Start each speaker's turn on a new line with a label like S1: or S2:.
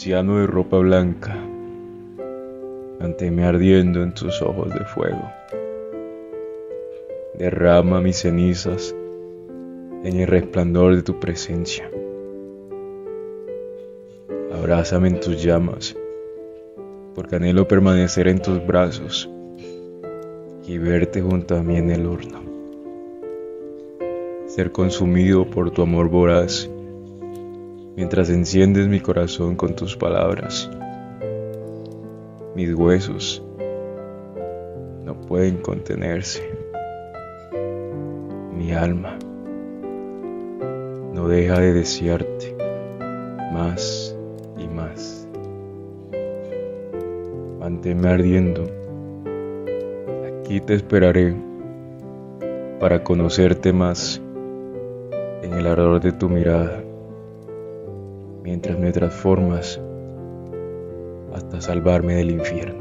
S1: anciano de ropa blanca, manteme ardiendo en tus ojos de fuego. Derrama mis cenizas en el resplandor de tu presencia. Abrázame en tus llamas, porque anhelo permanecer en tus brazos y verte junto a mí en el horno. Ser consumido por tu amor voraz mientras enciendes mi corazón con tus palabras. Mis huesos no pueden contenerse. Mi alma no deja de desearte más Manténme ardiendo. Aquí te esperaré para conocerte más en el ardor de tu mirada mientras me transformas hasta salvarme del infierno.